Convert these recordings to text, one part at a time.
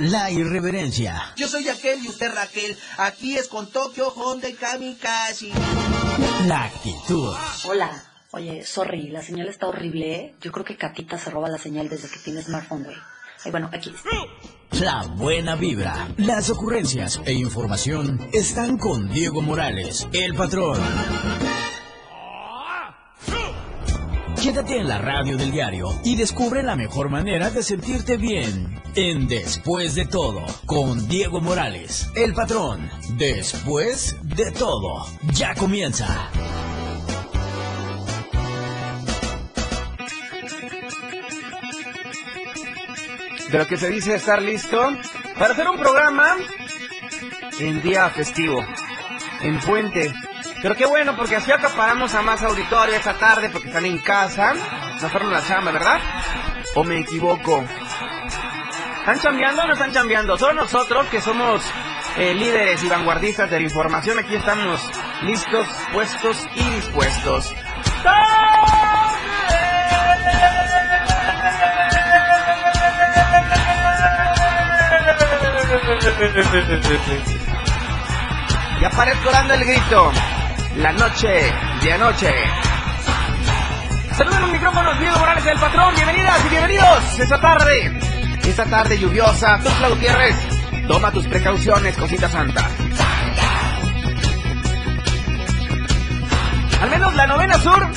la irreverencia. Yo soy aquel y usted Raquel. Aquí es con Tokio, Honda y Kamikaze. La actitud. Hola. Oye, sorry, la señal está horrible, ¿eh? Yo creo que Catita se roba la señal desde que tiene smartphone, güey. Ay, bueno, aquí. La buena vibra, las ocurrencias e información están con Diego Morales, el patrón. Quédate en la radio del diario y descubre la mejor manera de sentirte bien. En Después de todo, con Diego Morales, el patrón. Después de todo, ya comienza. de lo que se dice estar listo para hacer un programa en día festivo, en puente. Pero qué bueno, porque así acaparamos a más auditorio esta tarde porque están en casa. No fueron la chamba, ¿verdad? ¿O me equivoco? ¿Están chambeando o no están chambeando? Son nosotros que somos eh, líderes y vanguardistas de la información. Aquí estamos listos, puestos y dispuestos. Y aparezco dando el grito. La noche de anoche. Saludos los micrófonos, Diego Morales, el patrón. Bienvenidas y bienvenidos esta tarde. Esta tarde lluviosa. Tuxla Gutiérrez. Toma tus precauciones, cosita santa. Al menos la novena sur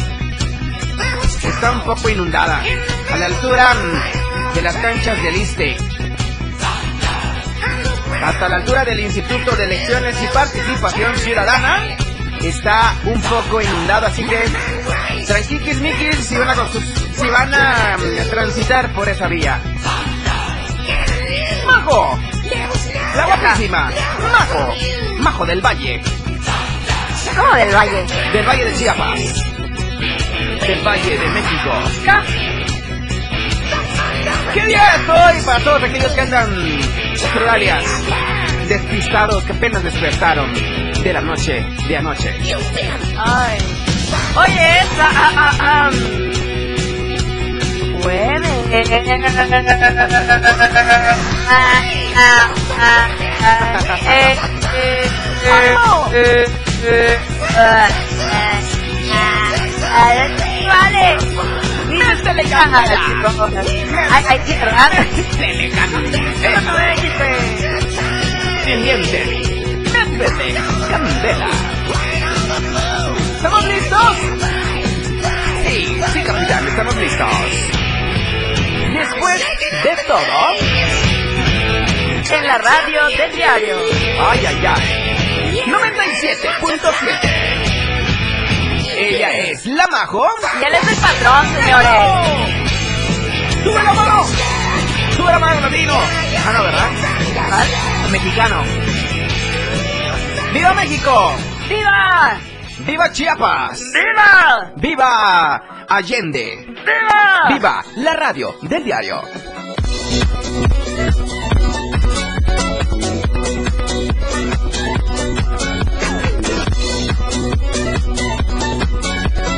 está un poco inundada. A la altura de las canchas del Iste hasta la altura del Instituto de Elecciones y Participación Ciudadana está un poco inundado, así que tranquilos mikis si van a, si van a mm, transitar por esa vía. ¡Majo! La guapísima. ¡Majo! ¡Majo del Valle! ¿Cómo del Valle? Del Valle de Chiapas. Del Valle de México. ¿Qué día es hoy para todos aquellos que andan pluralias, despistados que apenas despertaron de la noche de anoche? Ay. Oye, esa. Ah, ah, ah. Ah, ah, ah, ah. Eh, eh, eh, eh, ah, ah, ah, Vale. ¡Este le canta! Ay, ay, qué raro. ¡Le canta! Pendiente. Métete. Candela. ¿Estamos listos? Sí, sí, capitán, estamos listos. Después de todo... En la radio del diario. Ay, ay, ay. 97.7. Ella es la Majo. Y él es el patrón, señores. ¡Sube la mano! ¡Sube la mano, latino! Ah, no, ¿verdad? ¿Verdad? Mexicano. ¡Viva México! ¡Viva! ¡Viva Chiapas! ¡Viva! ¡Viva Allende! ¡Viva! ¡Viva la radio del diario!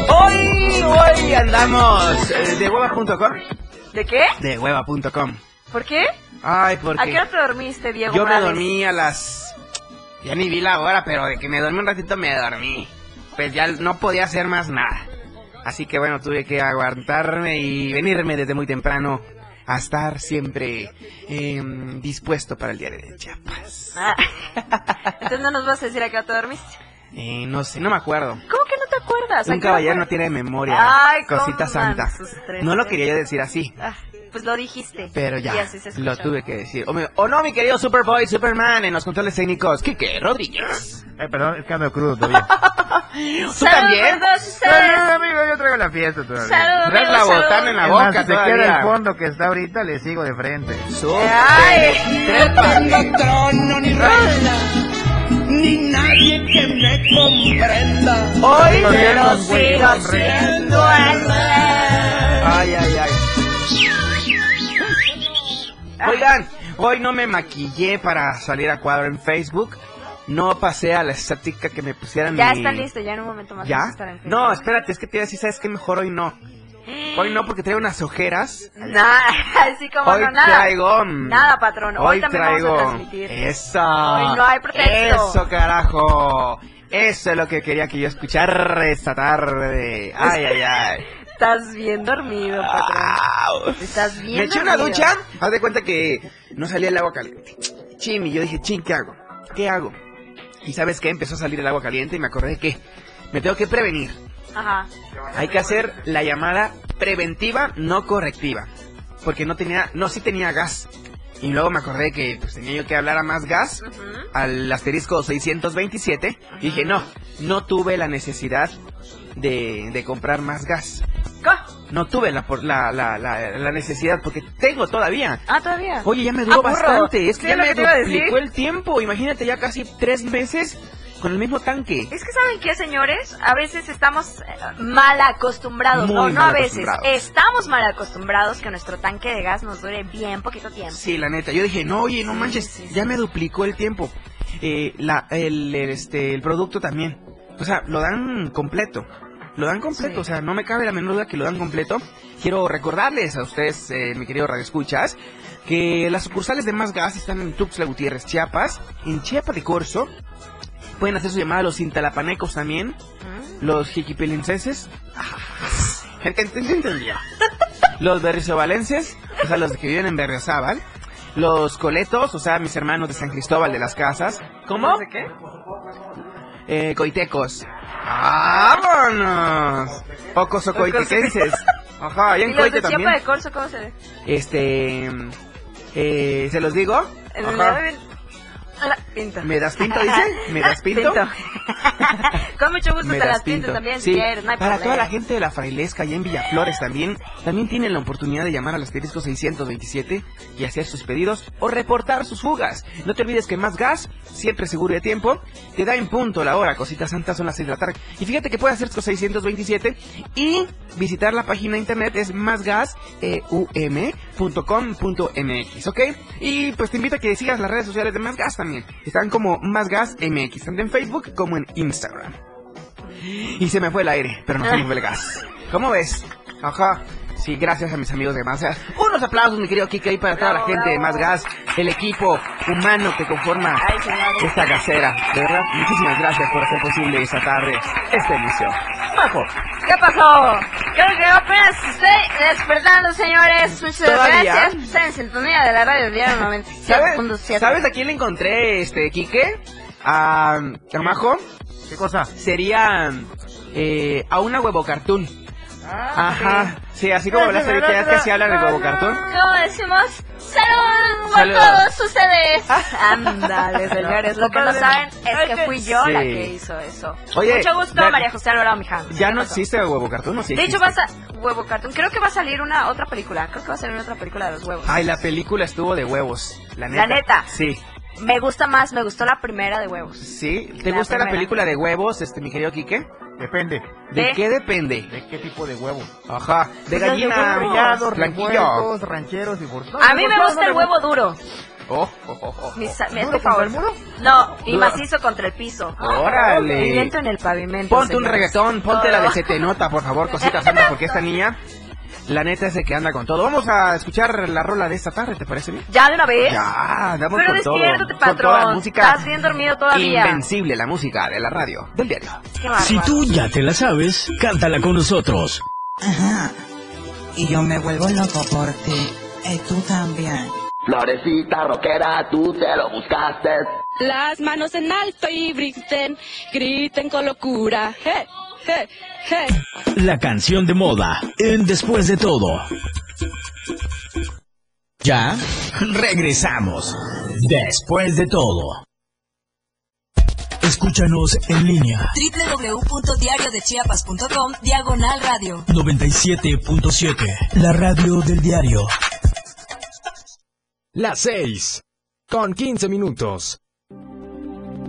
Hoy, hoy andamos eh, de hueva.com. ¿De qué? De hueva.com. ¿Por qué? Ay, ¿A porque qué hora te dormiste, Diego yo me Morales? dormí a las... Ya ni vi la hora, pero de que me dormí un ratito me dormí. Pues ya no podía hacer más nada. Así que bueno, tuve que aguantarme y venirme desde muy temprano a estar siempre em, dispuesto para el diario de Chiapas. Ah. Entonces no nos vas a decir a qué hora te dormiste. Eh, no sé, no me acuerdo. ¿Cómo que no te acuerdas? ¿A Un caballero no tiene memoria. Ay, Cosita santa. No lo quería yo decir así. Ah, pues lo dijiste. Pero ya, Y así se lo tuve que decir. O, me- o no, mi querido Superboy, Superman, en los controles técnicos, Kike Rodríguez. Eh, perdón, es que ando crudo todavía. ¿Tú Saludos también? No, no, amigo, yo traigo la fiesta todavía. Saludos, Traes la botana en la boca más, si se queda todavía. el fondo que está ahorita, le sigo de frente. Súper. Ay. Trépate. trono ni reina, ni nadie que me comprenda. Hoy Pero sigo siendo el rey. Ay, ay, ay. Oigan, hoy no me maquillé para salir a cuadro en Facebook. No pasé a la estática que me pusieran Ya mi- está listo, ya en un momento más ¿Ya? vamos a estar en No, espérate, es que te iba a decir, ¿sabes qué? Mejor hoy no. Hoy no, porque traigo unas ojeras. Nada, así como Hoy no, nada. traigo. mm, Nada, patrón. Hoy, Hoy también traigo. vamos a transmitir. Eso. Hoy no hay pretexto. Eso, carajo. Eso es lo que quería que yo escuchara esta tarde. Ay, ay, ay. Estás bien dormido, patrón. Estás bien Me eché una dormido. ducha. Haz de cuenta que no salía el agua caliente. Chin, y yo dije, chin, ¿qué hago? ¿Qué hago? Y sabes qué? Empezó a salir el agua caliente y me acordé que me tengo que prevenir. Ajá. Hay que hacer la llamada preventiva, no correctiva. Porque no tenía, no, sí tenía gas. Y luego me acordé que pues, tenía yo que hablar a más gas, al asterisco 627. Y dije, no, no tuve la necesidad de, de comprar más gas. ¿Qué? No tuve la, la, la, la, la necesidad porque tengo todavía. Ah, todavía. Oye, ya me duró Ah, bastante. Es que ya me que duplicó el tiempo. Imagínate, ya casi tres meses con el mismo tanque. Es que saben qué, señores, a veces estamos eh, mal acostumbrados, Muy no, a veces, estamos mal acostumbrados que nuestro tanque de gas nos dure bien poquito tiempo. Sí, la neta. Yo dije, no, oye, no Sí, manches, sí, sí. ya me duplicó el tiempo. Eh, la, el, el, este, el producto también. O sea, lo dan completo. Lo dan completo, Sí. o sea, no me cabe la menor duda que lo dan completo. Quiero recordarles a ustedes, eh, mi querido Radio Escuchas, que las sucursales de Más Gas están en Tuxtla Gutiérrez, Chiapas, en Chiapa de Corzo. Pueden hacer su llamada a los intalapanecos también, ¿Mm? los jiquipelenses. los berriozabalenses, o sea, los que viven en Berriozábal. Los coletos, o sea, mis hermanos de San Cristóbal de las Casas. ¿Cómo? ¿De qué? Eh, coitecos. ¡Vámonos! Ocos o coitequenses. Ajá, ¿Y en los Coite de Chiapa también. de Corzo cómo se ve? Este. Eh, ¿Se los digo? En Ajá. el- Hola, Pinto. ¿Me das pinto, dice? ¿Me das pinto? Con mucho gusto Me te las pinto pinto. también Sí, si quieres, no hay para toda la gente de la Frailesca y en Villaflores también, también tienen la oportunidad de llamar al asterisco 627 y hacer sus pedidos o reportar sus fugas. No te olvides que más gas, siempre seguro y a tiempo, te da en punto la hora, cositas santas son las 6 de la tarde. Y fíjate que puedes hacer tu 627 y visitar la página de internet es másgaseum.com.mx, ¿ok? Y pues te invito a que sigas las redes sociales de Más Gas también. Están como Más Gas MX, tanto en Facebook como en Instagram. Y se me fue el aire, pero no se me fue el gas. ¿Cómo ves? Ajá. Sí, gracias a mis amigos de Más Gas. Unos aplausos, mi querido Kike, ahí para toda la Bravo, gente de bravo. Más Gas, el equipo humano que conforma Ay, esta gasera. De verdad, muchísimas gracias por hacer posible esta tarde, esta emisión. Bajo. ¿Qué pasó? Creo que apenas estoy despertando, señores. Muchas ¿Todavía? gracias. En sintonía de la radio diario 97.7. ¿Sabes, ¿Sabes a quién le encontré, este, Quique? A, a Majo. ¿Qué cosa? Sería eh, a una huevo cartoon. Ah, Ajá. Sí, así como hablaste ahorita, ya es que sí hablan de huevo cartoon. ¿Cómo decimos? ¡Salud a Salud. todos ustedes! Ándale, señores. Lo que no saben es que fui yo Sí. la que hizo eso. Oye, Mucho gusto, ya- María José Alvarado Miján. Ya ¿Qué no existe huevo cartoon, ¿no? Sí De hecho, existe. vas a... Huevo Cartoon. Creo que va a salir una otra película. Creo que va a salir otra película de los huevos. Ay, la película estuvo de huevos. La neta. ¿La neta? Sí. Me gusta más, me gustó la primera de huevos. ¿Sí? ¿Te La gusta la película de huevos, este, mi querido Quique? Depende. ¿De ¿De? qué depende? ¿De qué tipo de huevo? Ajá. De Pues gallina. Rellados, blanquillo. revueltos, rancheros y por... A mí me gusta el huevo duro. Oh, oh, oh, oh. Mi, sa- mi- ¿Duro es mi contra el favorito. muro? No, y macizo contra el piso. Órale. Viento en el pavimento. Ponte un reggaetón, ponte la de. Se te nota, por favor, cosita santa, porque esta niña, la neta es de que anda con todo. Vamos a escuchar la rola de esta tarde, ¿te parece bien? ¿Ya de una vez? Ya, andamos Pero con todo. despiértate, Con patrón. toda la música Estás bien dormido todavía. invencible, la música de la radio, del diario. Si tú ya te la sabes, cántala con nosotros. Ajá. Y yo me vuelvo loco por ti. Y tú también. Florecita rockera, tú te lo buscaste. Las manos en alto y griten, griten con locura. Hey, hey, hey. La canción de moda en Después de todo. Ya regresamos. Después de todo. Escúchanos en línea www.diariodechiapas.com Diagonal Radio 97.7. La radio del diario. Las 6. Con 15 minutos.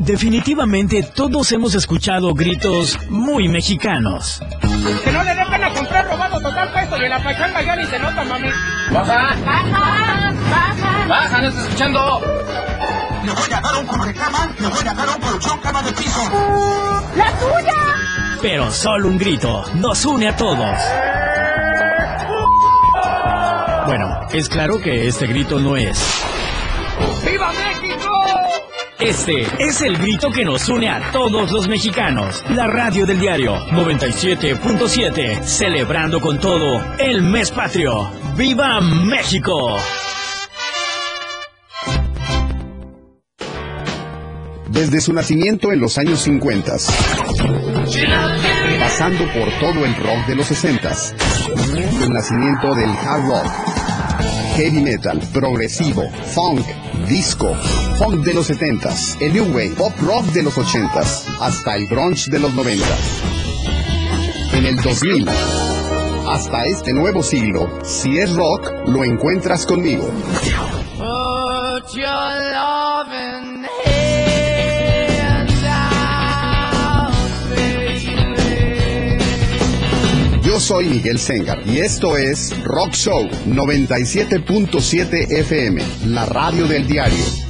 Definitivamente todos hemos escuchado gritos muy mexicanos. Que no le dé pena comprar robado total peso y en la pachanga ya ni se nota, mami. Baja. Baja. Baja. Baja, no estás escuchando. Le voy a dar un cubrecama, le voy a dar un colchón cama de piso. ¡La tuya! Pero solo un grito nos une a todos. Bueno, es claro que este grito no es. ¡Viva México! Este es el grito que nos une a todos los mexicanos. La radio del diario 97.7, celebrando con todo el mes patrio. ¡Viva México! Desde su nacimiento en los años 50, pasando por todo el rock de los 60, el nacimiento del hard rock, heavy metal, progresivo, funk, disco, funk de los 70s, el new wave, pop rock de los 80s, hasta el grunge de los 90. En el 2000, hasta este nuevo siglo, si es rock, lo encuentras conmigo. Yo soy Miguel Sengar y esto es Rock Show 97.7 FM, la radio del diario.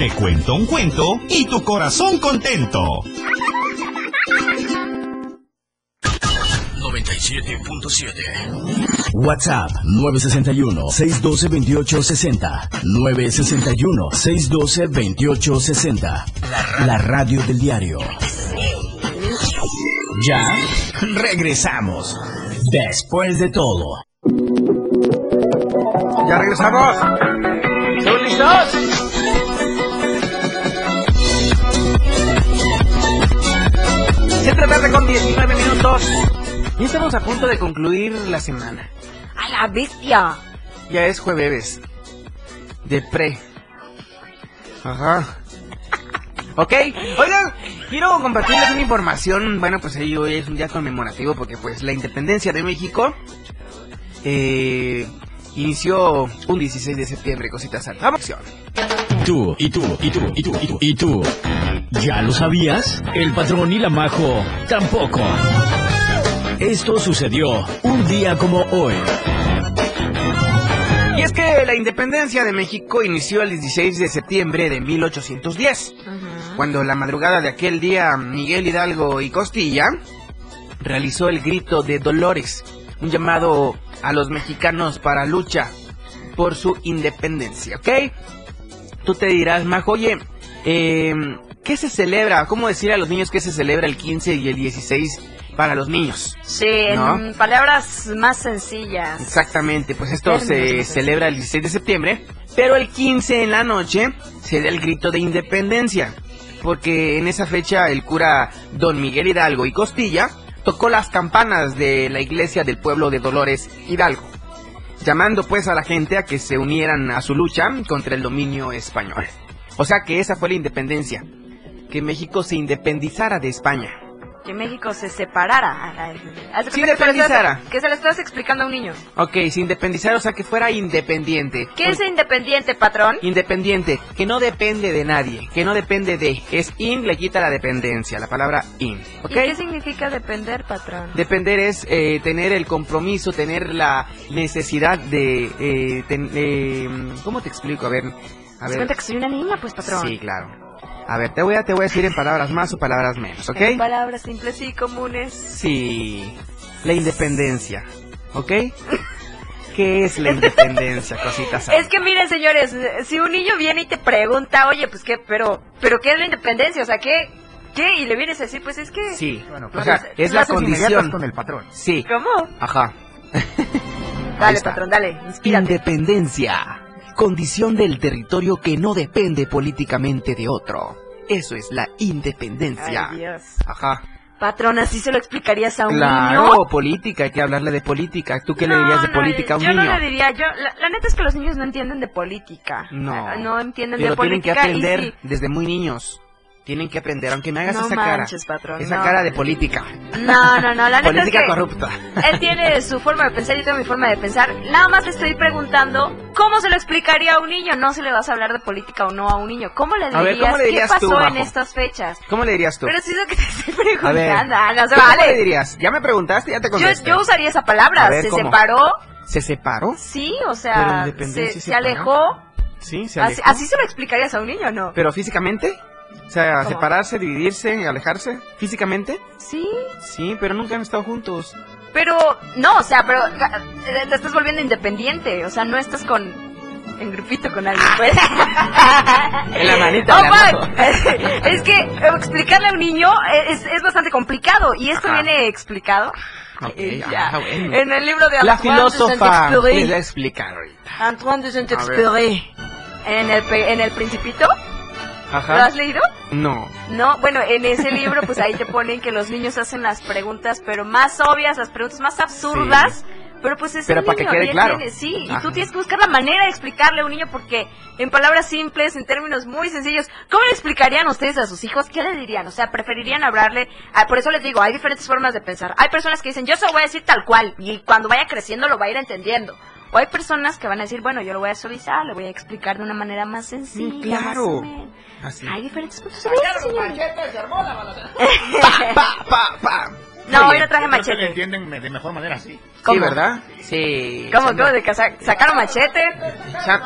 Te cuento un cuento y tu corazón contento. 97.7 WhatsApp 961-612-2860 961-612-2860 la, la radio del diario Ya regresamos Después de todo Ya regresamos. ¿Están listos? Siete de la tarde con 19 minutos. Y estamos a punto de concluir la semana. ¡A la bestia! Ya es jueves. De pre. Ajá. Ok, oigan, quiero compartirles una información. Bueno, pues hoy es un día conmemorativo porque pues la independencia de México eh, inició un 16 de septiembre, cositas al Vamos. Tú, y tú, y tú, y tú, y tú, y tú. ¿Ya lo sabías? El patrón y la majo tampoco. Esto sucedió un día como hoy. Y es que la independencia de México inició el 16 de septiembre de 1810, cuando la madrugada de aquel día Miguel Hidalgo y Costilla realizó el grito de Dolores, un llamado a los mexicanos para lucha por su independencia, ¿ok? Tú te dirás, Majo, oye, eh, ¿qué se celebra? ¿Cómo decir a los niños que se celebra el 15 y el 16 para los niños? Sí, en palabras más sencillas. Exactamente, pues esto se celebra el 16 de septiembre, pero el 15 en la noche se da el grito de independencia, porque en esa fecha el cura don Miguel Hidalgo y Costilla tocó las campanas de la iglesia del pueblo de Dolores Hidalgo, llamando pues a la gente a que se unieran a su lucha contra el dominio español. O sea que esa fue la independencia, que México se independizara de España. Que México se separara. Haz de Se lo independizara. Que se lo estás explicando a un niño. Ok, se independizara, o sea que fuera independiente. ¿Qué es independiente, patrón? Independiente, que no depende de nadie, que no depende de. Es in, le quita la dependencia, la palabra in. ¿Ok? ¿Y qué significa depender, patrón? Depender es eh, tener el compromiso, tener la necesidad de... eh, ten- eh, ¿Cómo te explico? A ver... A ver. cuenta que soy una niña, pues, patrón. Sí, claro. A ver, te voy a, te voy a decir en palabras más o palabras menos, ¿ok? En palabras simples y comunes. Sí. La independencia, ¿ok? ¿Qué es la independencia, cositas? Es que miren, señores, si un niño viene y te pregunta, oye, pues qué, pero, pero ¿qué es la independencia? O sea, ¿qué? ¿Qué? Y le vienes a decir, pues es que... Sí, Bueno, o sea, es la condición. con el patrón. Sí, ¿Cómo? ajá. Dale, patrón, dale, inspírate. Independencia. Condición del territorio que no depende políticamente de otro. Eso es la independencia. Ay, Dios. Ajá. Patrón, ¿así se lo explicarías a un Claro, niño? política, hay que hablarle de política. ¿Tú qué le dirías de no, política a un yo niño? no le diría, yo, la, la neta es que los niños no entienden de política. No. No entienden Pero de tienen que política aprender y desde muy niños. Tienen que aprender, aunque me hagas No esa manches, cara. patrón, esa no. cara de política. No, no, no, la política es que corrupta. él tiene su forma de pensar y yo tengo mi forma de pensar. Nada más le estoy preguntando cómo se lo explicaría a un niño. No se le vas a hablar de política o no a un niño. ¿Cómo le A dirías? ver, ¿cómo le dirías ¿Qué tú, pasó en estas fechas? ¿Cómo le dirías tú? Pero si es lo que te estoy a ver, preguntando, ah, no se ¿tú ¿cómo vale. le dirías? Ya me preguntaste, ya te contesté. yo usaría esa palabra. A ver, se ¿cómo? separó, ¿Se separó? sí, o sea, se, alejó. Sí, se Así, alejó. así se lo explicarías a un niño, ¿no? ¿Pero físicamente? O sea, ¿Cómo? separarse, dividirse, alejarse. ¿Físicamente? Sí, Sí, pero nunca han estado juntos. pero no, o sea, pero eh, te estás volviendo independiente, o sea, no estás con en grupito con alguien, pues. En la manita Oh, de es que eh, explicarle a un niño es, es bastante complicado y esto Ajá. viene explicado eh, ah, bueno. en el libro de La Antoine de filósofa Saint-Exupéry. explicar ahorita. Antoine de Saint-Exupéry. En el, en el Principito, ¿lo has leído? No. No, bueno, en ese libro pues ahí te ponen que los niños hacen las preguntas, pero más obvias, las preguntas más absurdas, pero pues es Pero un para que niño, quede claro. tiene- sí, y tú tienes que buscar la manera de explicarle a un niño porque en palabras simples, en términos muy sencillos, ¿cómo le explicarían ustedes a sus hijos? ¿Qué le dirían? O sea, preferirían hablarle, ah, por eso les digo, hay diferentes formas de pensar. Hay personas que dicen, yo se lo voy a decir tal cual, y cuando vaya creciendo lo va a ir entendiendo. O hay personas que van a decir, bueno, yo lo voy a suavizar, le voy a explicar de una manera más sencilla. más claro. Así. Hay diferentes puntos de vista, señores. Pa, pa, pa. No, no traje machete. entienden de mejor manera así. Sí, ¿Cómo? ¿verdad? Sí. ¿Cómo? ¿Cómo? ¿De que sa- sacaron machete?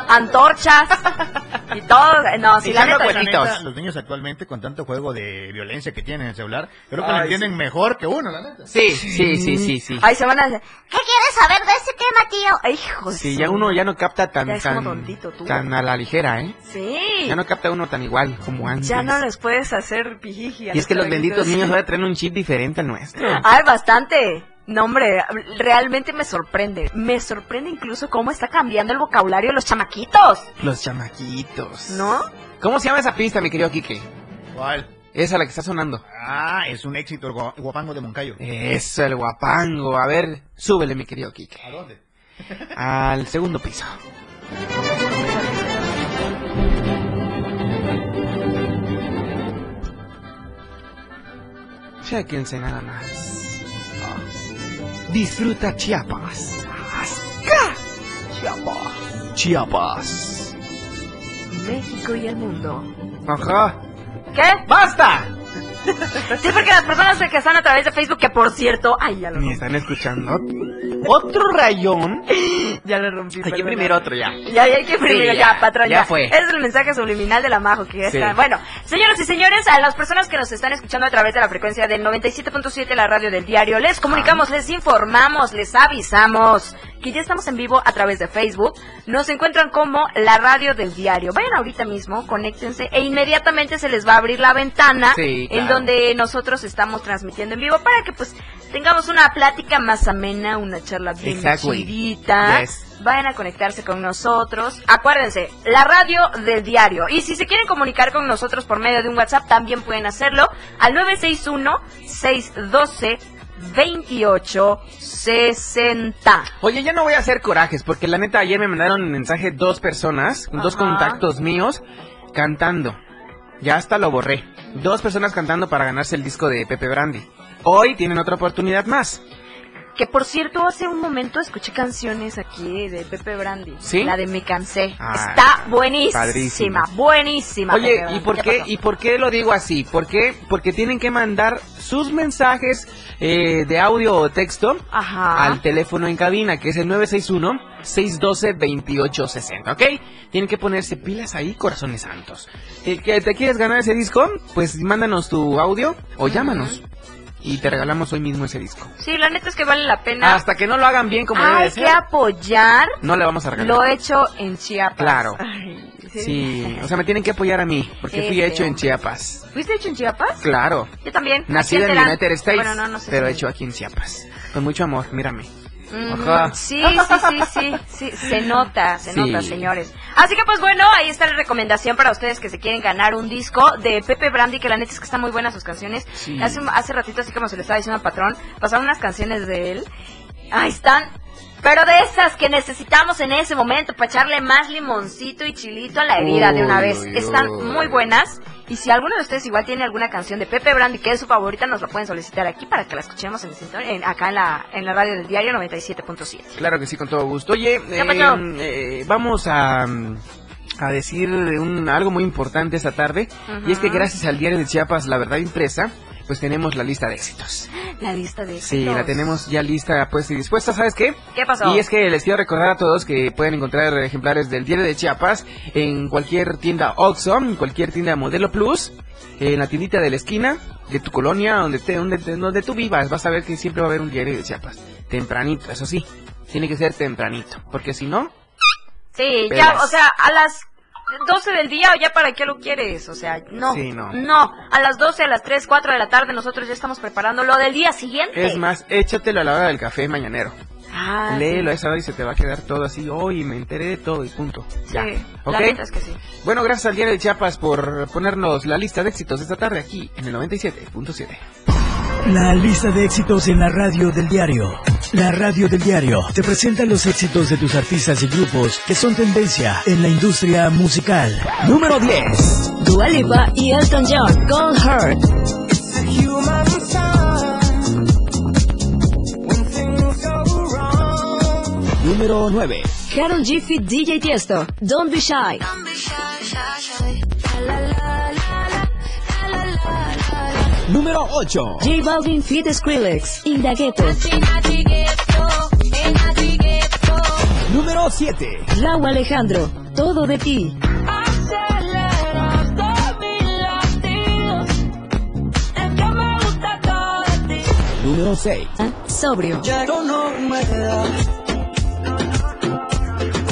Antorchas y todo. No, si la neta. Neta, los niños actualmente con tanto juego de violencia que tienen en el celular, creo que lo Ay, entienden mejor que uno, la neta. Sí, sí, sí, sí, sí. Ahí se van a decir, ¿qué quieres saber de ese tema, tío? Ay, hijo Sí, ya uno ya no capta tan, Ya es como tan, tontito tú. tan a la ligera, ¿eh? Sí. Ya no capta uno tan igual como antes. Ya no les puedes hacer pijiji. Y es que los benditos niños ahora traen un chip diferente al nuestro. Ay, bastante. No, hombre, realmente me sorprende. Me sorprende incluso cómo está cambiando el vocabulario de los chamaquitos. Los chamaquitos. ¿No? ¿Cómo se llama esa pista, mi querido Quique? ¿Cuál? Esa la que está sonando. Ah, es un éxito el gua- guapango de Moncayo. Eso, el guapango. A ver, súbele, mi querido Quique. ¿A dónde? Al segundo piso. Chéquense nada más. Disfruta Chiapas. ¡Asca! Chiapas. Chiapas. México y el mundo. Ajá. ¿Qué? ¡Basta! Sí, porque las personas que están a través de Facebook, que por cierto, ay, ya lo Me están escuchando. Otro rayón. Ya lo rompí. Hay que imprimir otro ya. Ya, ya hay que imprimir, Sí, ya, ya, patrón, ya ya. fue. Ese es el mensaje subliminal de la Majo que ya Sí. está. Bueno, señoras y señores, a las personas que nos están escuchando a través de la frecuencia del 97.7, la radio del diario, les comunicamos, les informamos, les avisamos que ya estamos en vivo a través de Facebook. Nos encuentran como la radio del diario. Vayan ahorita mismo, conéctense e inmediatamente se les va a abrir la ventana Sí, en donde nosotros estamos transmitiendo en vivo para que pues tengamos una plática más amena, una charla bien Exactly. chidita. Yes. Vayan a conectarse con nosotros. Acuérdense, la radio del diario. Y si se quieren comunicar con nosotros por medio de un WhatsApp, también pueden hacerlo al 961-612. 28 60. Oye, ya no voy a hacer corajes, porque la neta ayer me mandaron un mensaje dos personas, dos contactos míos, cantando. Ya hasta lo borré. Dos personas cantando para ganarse el disco de Pepe Brandy. Hoy tienen otra oportunidad más. Que por cierto, hace un momento escuché canciones aquí de Pepe Brandy. ¿Sí? La de Me Cansé. Ah, Está buenísima. padrísima. Buenísima. Oye, Pepe ¿y por qué? ¿y por qué lo digo así? ¿Por qué? Porque tienen que mandar sus mensajes eh, de audio o texto Ajá. al teléfono en cabina, que es el 961-612-2860, ¿ok? Tienen que ponerse pilas ahí, corazones santos. Eh, ¿que ¿Te quieres ganar ese disco? Pues mándanos tu audio o llámanos. Y te regalamos hoy mismo ese disco. Sí, la neta es que vale la pena. Hasta que no lo hagan bien como debe Hay de que ser, apoyar no le vamos a regalar. lo hecho en Chiapas. Claro. Ay, Sí, o sea, me tienen que apoyar a mí, porque fui hecho en. Chiapas. ¿Fuiste hecho en Chiapas? Claro. Yo también. Nacido en. United States, Bueno, no, no sé pero si- hecho aquí en Chiapas. Con mucho amor, mírame. Ajá. Sí, sí, sí, sí, sí, se nota, se Sí. nota, señores. Así que pues bueno, ahí está la recomendación para ustedes que se quieren ganar un disco de Pepe Brandy, que la neta es que están muy buenas sus canciones. Sí. Hace, hace ratito, así como se le estaba diciendo al patrón, pasaron unas canciones de él. Ahí están. Pero de esas que necesitamos en ese momento para echarle más limoncito y chilito a la herida de una vez. Están uy. muy buenas. Y si alguno de ustedes igual tiene alguna canción de Pepe Brandy que es su favorita, nos la pueden solicitar aquí para que la escuchemos en, en- acá en la, en la radio del diario 97.7. Claro que sí, con todo gusto. Oye, eh, eh, vamos a, a decir un, algo muy importante esta tarde. Y es que gracias al diario de Chiapas, La Verdad Impresa, pues tenemos la lista de éxitos. La lista de Sí, éxitos. la tenemos ya lista, pues y dispuesta. ¿Sabes qué? ¿Qué pasó? Y es que les quiero recordar a todos que pueden encontrar ejemplares del diario de Chiapas en cualquier tienda Oxxo, en cualquier tienda Modelo Plus, en la tiendita de la esquina de tu colonia, donde, te, donde, donde tú vivas. Vas a ver que siempre va a haber un diario de Chiapas. Tempranito, eso sí. Tiene que ser tempranito, porque si no, Sí, Pelas. ya, o sea, a las 12 del día, ¿ya para qué lo quieres? O sea, no. Sí, no. a las 12, a las 3, 4 de la tarde, nosotros ya estamos preparando lo del día siguiente. es más, échatelo a la hora del café mañanero. Ah, Léelo a esa hora y se te va a quedar todo así. Hoy me enteré de todo y punto. Ya. Sí, ¿Ok? la es que sí. Bueno, gracias al diario de Chiapas por ponernos la lista de éxitos de esta tarde aquí en el 97.7. La lista de éxitos en la radio del diario. La radio del diario te presenta los éxitos de tus artistas y grupos que son tendencia en la industria musical. Número 10. Dua Lipa y Elton John, Cold Heart. Número 9. Carol G fit DJ Tiesto, Don't Be Shy. Número 8. J Balvin fit Skrillex, In the Ghetto. Número 7. Raúl Alejandro, Todo de ti. Número 6. Sobrio. Ya no me da.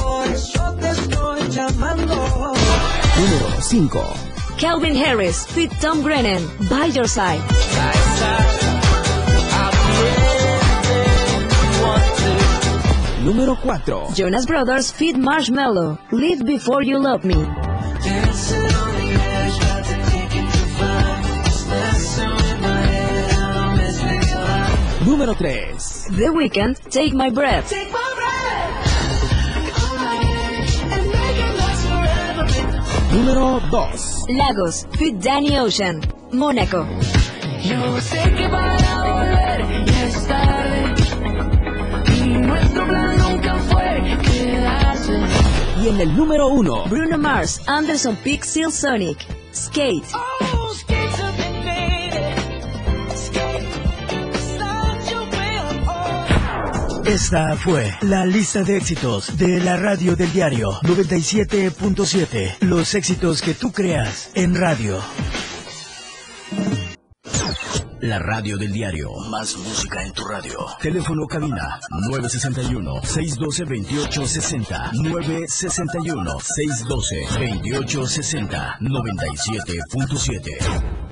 Por eso te estoy llamando. Número 5. Calvin Harris fit Tom Grennan, By Your Side. Número 4. Jonas Brothers fit Marshmallow, Live Before You Love Me. Número 3. The Weeknd, Take My Breath. Número 2. Lagos, fit Danny Ocean, Mónaco. Yo sé que para volver ya es tarde. Y nuestro plan nunca fue quedarse. Y en el número 1. Bruno Mars, Anderson Peak Seal Sonic, Skate. Oh, skates Esta fue la lista de éxitos de la radio del diario 97.7. Los éxitos que tú creas en radio. La radio del diario. Más música en tu radio. Teléfono cabina 961-612-2860. 961-612-2860. 97.7.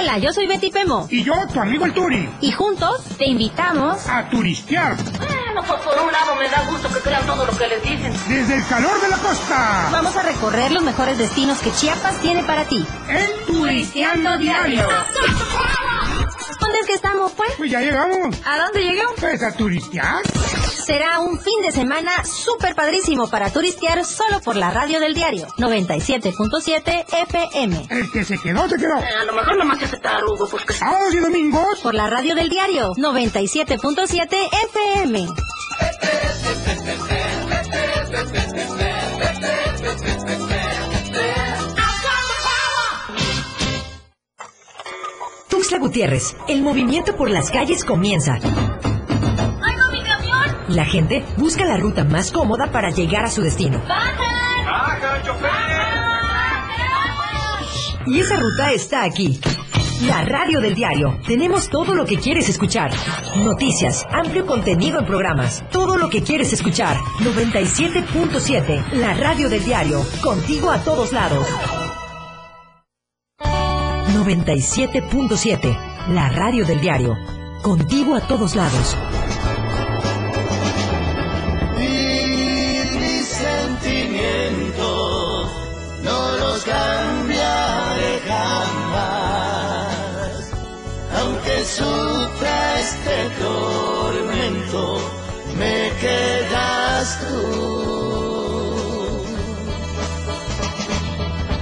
Hola, yo soy Betty Pemo. Y yo, tu amigo el Turi. Y juntos te invitamos a turistear. Bueno, pues por un lado me da gusto que crean todo lo que les dicen. Desde el calor de la costa. Vamos a recorrer los mejores destinos que Chiapas tiene para ti. En Turisteando Diario. ¿Dónde es que estamos, pues? Pues ya llegamos. ¿A dónde llegamos? Pues a turistear. Será un fin de semana súper padrísimo para turistear solo por la radio del diario 97.7 FM. El que se quedó, se quedó. A lo mejor no más hace tarugo, porque... Sábados y domingos. Por la radio del diario 97.7 FM. Tuxtla Gutiérrez, el movimiento por las calles comienza. La gente busca la ruta más cómoda para llegar a su destino. Y esa ruta está aquí. La radio del diario. Tenemos todo lo que quieres escuchar. Noticias, amplio contenido en programas. Todo lo que quieres escuchar. 97.7. La radio del diario. Contigo a todos lados. 97.7. La radio del diario. Contigo a todos lados. Cambiaré jamás. Aunque sufra este tormento, me quedas tú.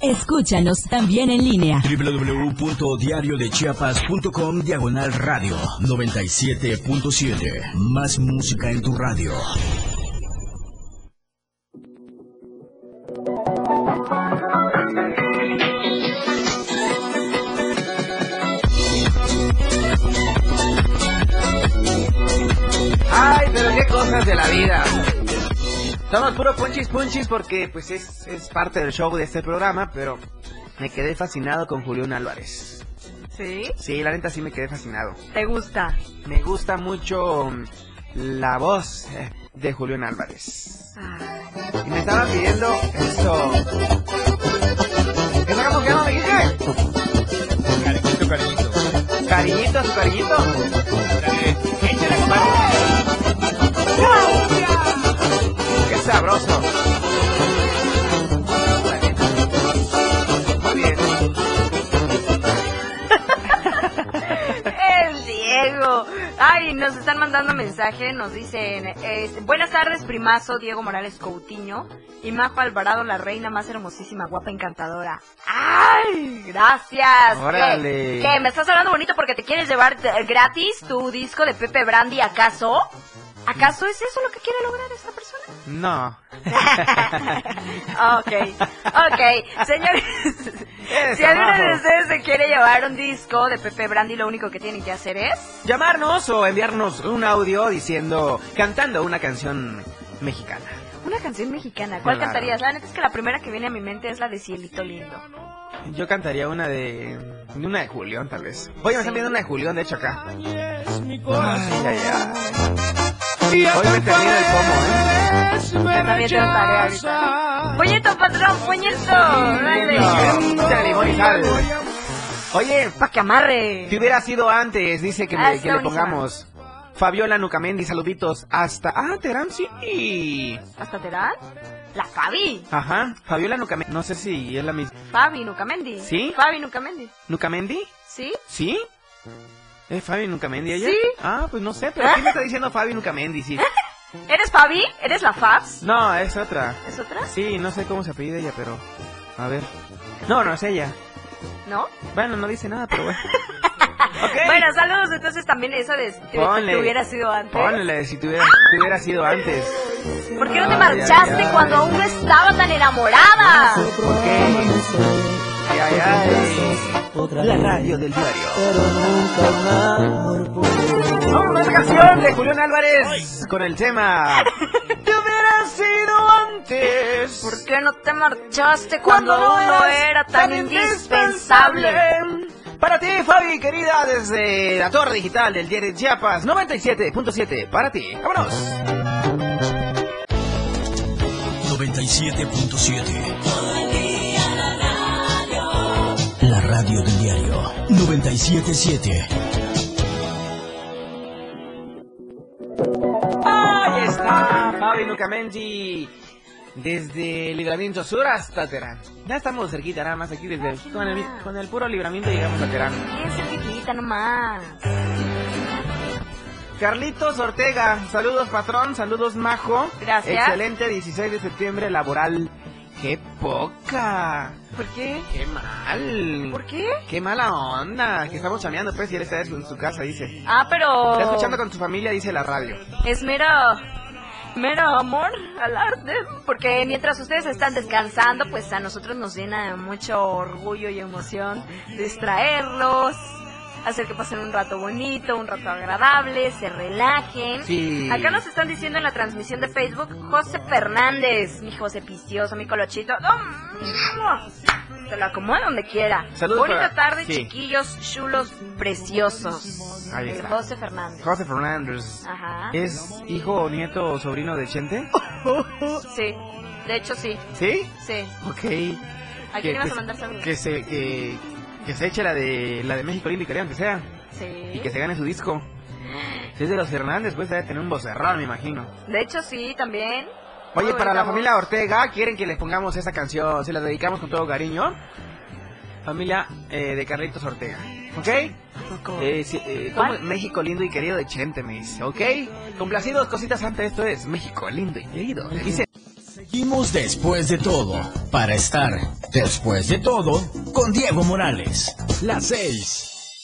Escúchanos también en línea. www.diariodechiapas.com Diagonal Radio 97.7. Más música en tu radio. Somos puro punchis punchis porque pues es, es parte del show de este programa, pero me quedé fascinado con Julián Álvarez. ¿Sí? Sí, la neta sí me quedé fascinado. ¿Te gusta? Me gusta mucho mm, la voz eh, de Julián Álvarez. Y me estaba pidiendo esto. ¿Qué sacamos que no me dijiste? Cariñito, cariñito. Cariñito, su cariñito. ¡Échale, compadre! ¡Qué sabroso! Muy bien. El Diego. Ay, nos están mandando mensaje, nos dicen, eh, buenas tardes, primazo Diego Morales Coutinho y Majo Alvarado, la reina más hermosísima, guapa, encantadora. ¡Ay! Gracias. Órale. ¿Qué? ¿Qué? ¿Me estás hablando bonito porque te quieres llevar eh, gratis tu disco de Pepe Brandy, acaso? ¿Acaso es eso lo que quiere lograr esta persona? No. ok, ok, señores, si alguno de ustedes se quiere llevar un disco de Pepe Brandy, lo único que tienen que hacer es... Llamarnos o enviarnos un audio diciendo, cantando una canción mexicana. Una canción mexicana, ¿cuál Claro. cantarías? La neta es que la primera que viene a mi mente es la de Cielito Lindo. Yo cantaría una de... Una de Julián, tal vez. Oye, me están viendo una de Julián, de hecho, acá. Ay, ay, ay. Hoy me termina el pomo, ¿eh? Yo también te lo pagué ahorita. Puñeto, patrón, puñeto. Dale. Échale limón y sal. Oye, Pa' que amarre. si hubiera sido antes, dice que, me- que le pongamos. Fabiola Nucamendi, saluditos. Hasta... Ah, Terán, sí. ¿Hasta Terán? La Fabi. Ajá, Fabiola Nucamendi. No sé si es la misma. Fabi Nucamendi. ¿Sí? Fabi Nucamendi. ¿Nucamendi? ¿Sí? ¿Sí? ¿Es Fabi Nucamendi ella? Sí. Ah, pues no sé, pero aquí me está diciendo Fabi Nucamendi, sí. ¿Eres Fabi? ¿Eres la Fabs? No, es otra. ¿Es otra? Sí, no sé cómo se apellida ella, pero... A ver. No, no es ella. ¿No? Bueno, no dice nada, pero bueno. Bueno, saludos. Entonces también eso de si Ponle. hubiera sido antes. Ponle, si tuviera, si hubiera sido antes. ¿Por qué no te Ay, marchaste ay, ay. cuando aún no estaba tan enamorada? Ay, ay, ay. La radio del diario. Vamos a esta canción de Julián Álvarez con el tema. Te hubiera sido antes. ¿Por qué no te marchaste cuando aún no era tan indispensable? Para ti, Fabi, querida, desde la torre digital del diario de Chiapas, 97.7, para ti. ¡Vámonos! 97.7 radio del diario 977 Ahí está, Fabi Nucamendi. Desde Libramiento Sur hasta Terán. Ya estamos cerquita, nada más aquí desde con el, con el puro libramiento llegamos a Terán. Bien cerquitita nomás. Carlitos Ortega, saludos patrón, saludos Majo. Gracias. Excelente 16 de septiembre laboral. ¡Qué poca! ¿Por qué? ¡Qué mal! ¿Por qué? ¡Qué mala onda! Que estamos chameando, pues, y él está en su casa, dice. Ah, pero... Está escuchando con su familia, dice la radio. Es mero... Mero amor al arte. Porque mientras ustedes están descansando, pues a nosotros nos llena de mucho orgullo y emoción distraerlos, hacer que pasen un rato bonito, un rato agradable, se relajen. Sí. Acá nos están diciendo en la transmisión de Facebook, José Fernández, mi José Picioso, mi colochito. ¡Oh! Se lo acomoda donde quiera. Saludos Bonita para- tarde, sí. chiquillos chulos, preciosos. Ahí está. José Fernández. José Fernández. Ajá. ¿Es hijo, nieto o sobrino de Chente? Sí, de hecho sí. ¿Sí? Sí. Ok. ¿A quién vas a mandar saludos? Que se, que, que se eche la de, la de México Lindo y Querido, aunque sea. Sí. Y que se gane su disco. Si es de los Fernández, pues debe tener un vocerrón, me imagino. De hecho sí, también. Oye, Muy para la familia Ortega, ¿quieren que les pongamos esa canción? Se la dedicamos con todo cariño. Familia eh, de Carlitos Ortega. ¿Ok? Eh, sí, eh. México lindo y querido de Chente, me dice. ¿Ok? Complacidos, cositas antes. Esto es México lindo y querido. Dice. Seguimos después de todo para estar después de todo con Diego Morales. Las 6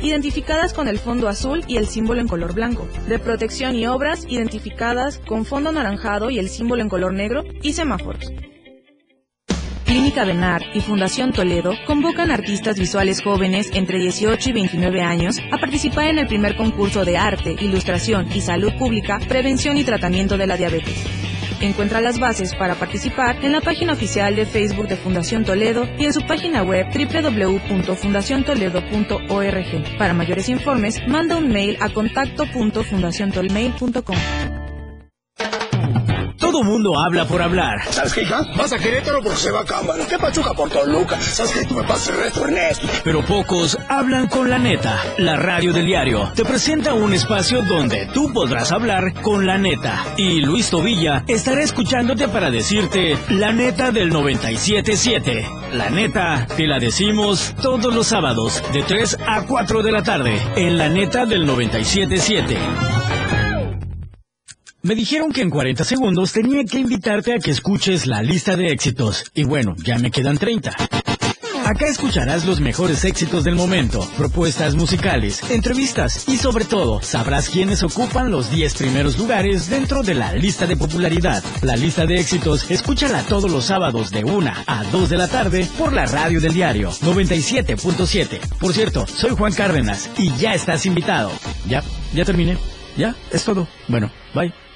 Identificadas con el fondo azul y el símbolo en color blanco. De protección y obras, identificadas con fondo anaranjado y el símbolo en color negro. Y semáforos. Clínica Benar y Fundación Toledo convocan artistas visuales jóvenes entre 18 y 29 años a participar en el primer concurso de arte, ilustración y salud pública, prevención y tratamiento de la diabetes. Encuentra las bases para participar en la página oficial de Facebook de Fundación Toledo y en su página web www.fundaciontoledo.org. Para mayores informes, manda un mail a contacto.fundaciontolmail.com. Todo mundo habla por hablar. ¿Sabes qué, hija? Vas a Querétaro porque se va a cámara. ¿Qué pachuca por Toluca? ¿Sabes qué? Tu papá se reto Ernesto. Pero pocos hablan con la neta. La radio del diario te presenta un espacio donde tú podrás hablar con la neta. Y Luis Tobilla estará escuchándote para decirte la neta del 977. La neta te la decimos todos los sábados de 3 a 4 de la tarde en la neta del 977. Me dijeron que en 40 segundos tenía que invitarte a que escuches la lista de éxitos. Y bueno, ya me quedan 30. Acá escucharás los mejores éxitos del momento, propuestas musicales, entrevistas y sobre todo sabrás quiénes ocupan los 10 primeros lugares dentro de la lista de popularidad. La lista de éxitos, escúchala todos los sábados de 1 a 2 de la tarde por la radio del diario 97.7. Por cierto, soy Juan Cárdenas y ya estás invitado. Ya, ya terminé. Ya, es todo. Bueno, bye.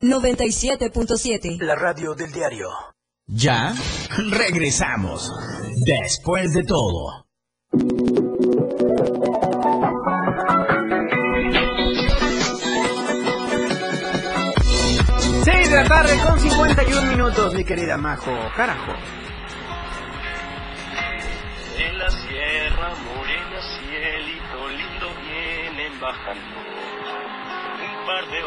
97.7. La radio del diario. Ya regresamos. Después de todo. Seis de la tarde con 51 minutos, mi querida Majo. Carajo. En la sierra morena, cielito lindo, vienen bajando un par de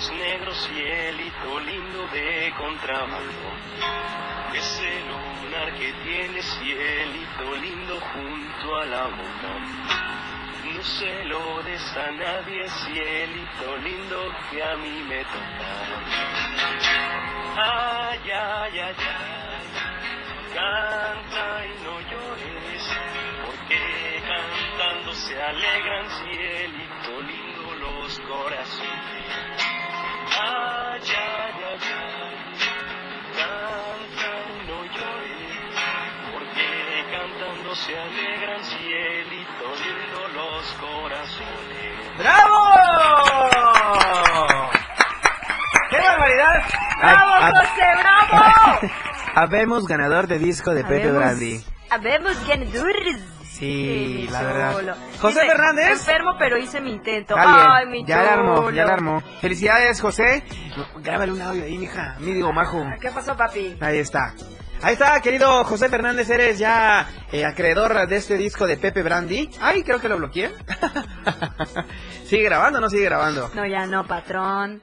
ojitos negros, cielito lindo de contrabando. Ese lunar que tiene cielito lindo junto a la boca. No se lo des a nadie, cielito lindo que a mí me toca. Ay, ay, ay, ay. Canta y no llores, porque cantando se alegran, cielito lindo, los corazones. Se alegran, cielito lindo, los corazones. ¡Bravo! ¡Qué barbaridad! ¡Bravo, ah, José, bravo! Habemos ganador de disco de Pepe Habemos- Brandy. Habemos ganadores. Sí, la Solo. verdad. José Dice, Fernández. Enfermo, pero hice mi intento. Ay, mi ya la armó, ya la armó. Felicidades, José. Grábale un audio ahí, mija. Mi digo, majo. ¿Qué pasó, papi? Ahí está. Ahí está, querido José Fernández, eres ya eh, acreedor de este disco de Pepe Brandy. Ay, creo que lo bloqueé. ¿Sigue grabando o no sigue grabando? No, ya no, patrón.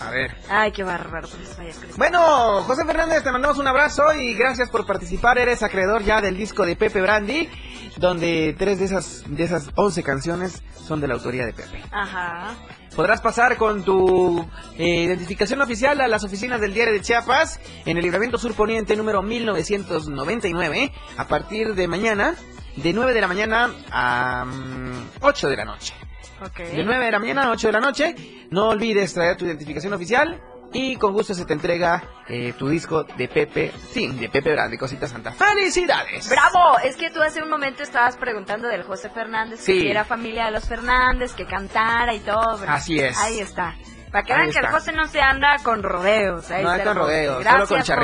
A ver. Ay, qué bárbaro. Pues que- Bueno, José Fernández, te mandamos un abrazo y gracias por participar. Eres acreedor ya del disco de Pepe Brandy, donde tres de esas, de esas 11 canciones son de la autoría de Pepe. Ajá. Podrás pasar con tu eh, identificación oficial a las oficinas del Diario de Chiapas en el Libramiento Sur Poniente número 1999 a partir de mañana, de 9 de la mañana a mm, 8 de la noche. Ok. De 9 de la mañana a 8 de la noche. No olvides traer tu identificación oficial y con gusto se te entrega eh, tu disco de Pepe, sí, de Pepe Grande, Cosita Santa. ¡Felicidades! ¡Bravo! Es que tú hace un momento estabas preguntando del José Fernández, que Sí. si era familia de los Fernández, que cantara y todo. Así es. Ahí está. Para que vean que el. José no se anda con rodeos. Ahí No el con rodeos, solo con José.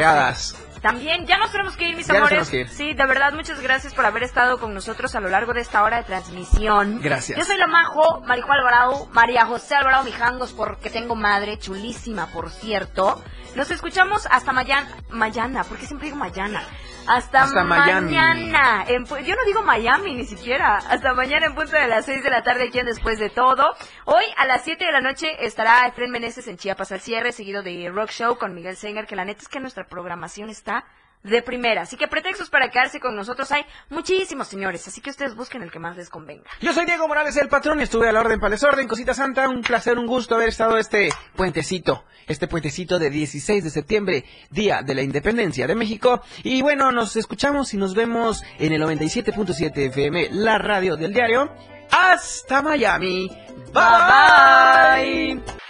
También, ya nos tenemos que ir, mis Ya nos amores. tenemos que ir. Sí, de verdad, muchas gracias por haber estado con nosotros a lo largo de esta hora de transmisión. Gracias. Yo soy la Majo, Marijo Alvarado, María José Alvarado Mijangos, porque tengo madre, chulísima, por cierto. Nos escuchamos hasta mañana, mañana, porque siempre digo mañana. Hasta, Hasta mañana. En yo no digo Miami ni siquiera. Hasta mañana en punto de las 6 de la tarde aquí en Después de Todo. Hoy a las 7 de la noche estará Efren Meneses en Chiapas al cierre, seguido de Rock Show con Miguel Senger, que la neta es que nuestra programación está de primera. Así que pretextos para quedarse con nosotros hay muchísimos, señores. Así que ustedes busquen el que más les convenga. Yo soy Diego Morales, el patrón, y estuve a la orden para el desorden, cosita santa, un placer, un gusto haber estado este puentecito, este puentecito de 16 de septiembre, Día de la Independencia de México. Y bueno, nos escuchamos y nos vemos en el 97.7 FM, la radio del diario. Hasta Miami. Bye bye.